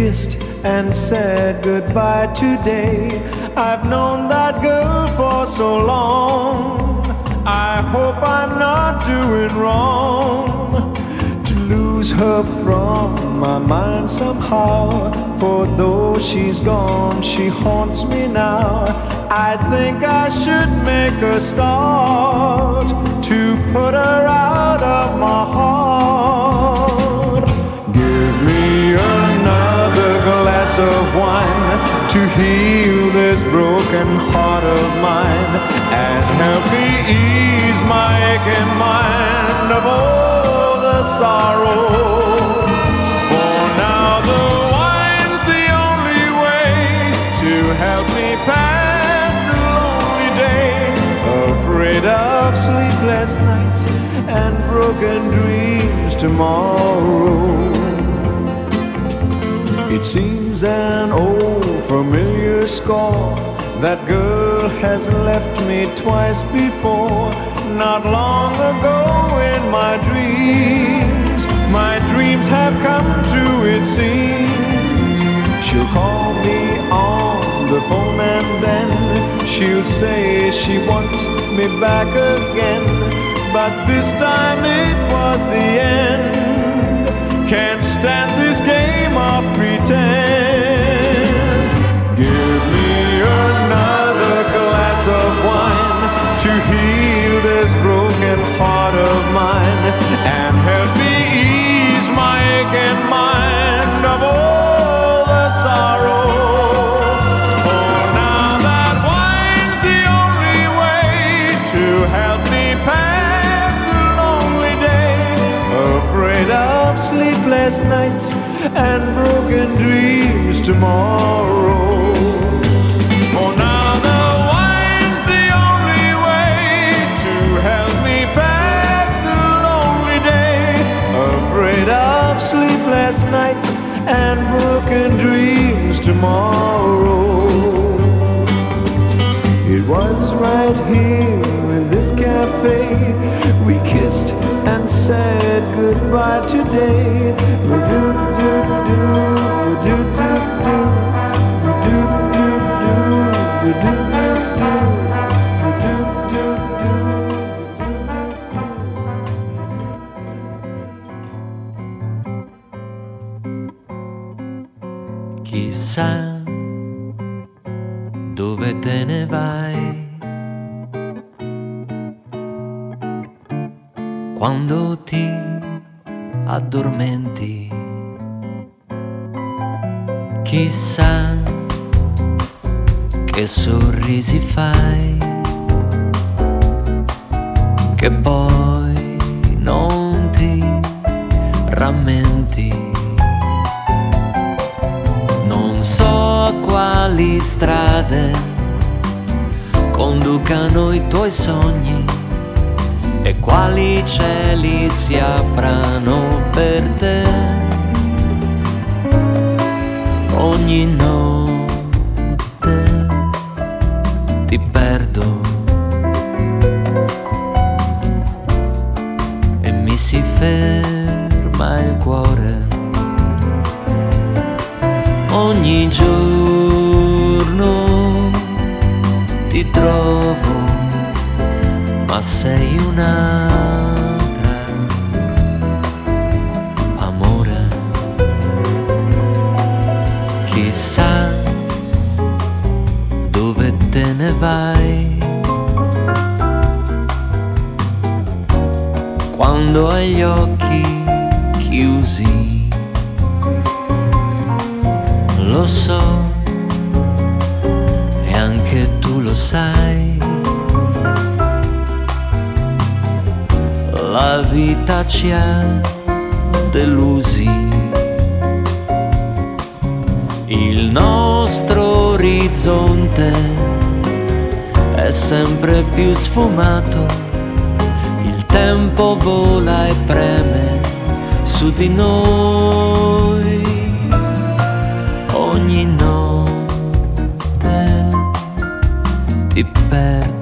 kissed and said goodbye today. I've known that girl for so long. I hope I'm not doing wrong to lose her from my mind somehow. For though she's gone, she haunts me now. I think I should make a start to put her out of my to heal this broken heart of mine and help me ease my aching mind of all the sorrow. For now the wine's the only way to help me pass the lonely day, afraid of sleepless nights and broken dreams tomorrow. It seems an old familiar score. That girl has left me twice before. Not long ago in my dreams, my dreams have come true, it seems. She'll call me on the phone and then she'll say she wants me back again. But this time it was the end. Can't stand this game of pretend. Give me another glass of wine to heal this broken heart of mine and sleepless nights and broken dreams tomorrow. For now the wine's the only way to help me pass the lonely day, afraid of sleepless nights and broken dreams tomorrow. It was right here in this cafe we kissed and said goodbye today. Chissà dove te ne vai. Quando ti addormenti, chissà che sorrisi fai, che poi non ti rammenti. Non so quali strade conducano i tuoi sogni quali cieli si aprano per te. Ogni notte sei su di noi ogni notte ti perdo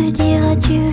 se dire adieu,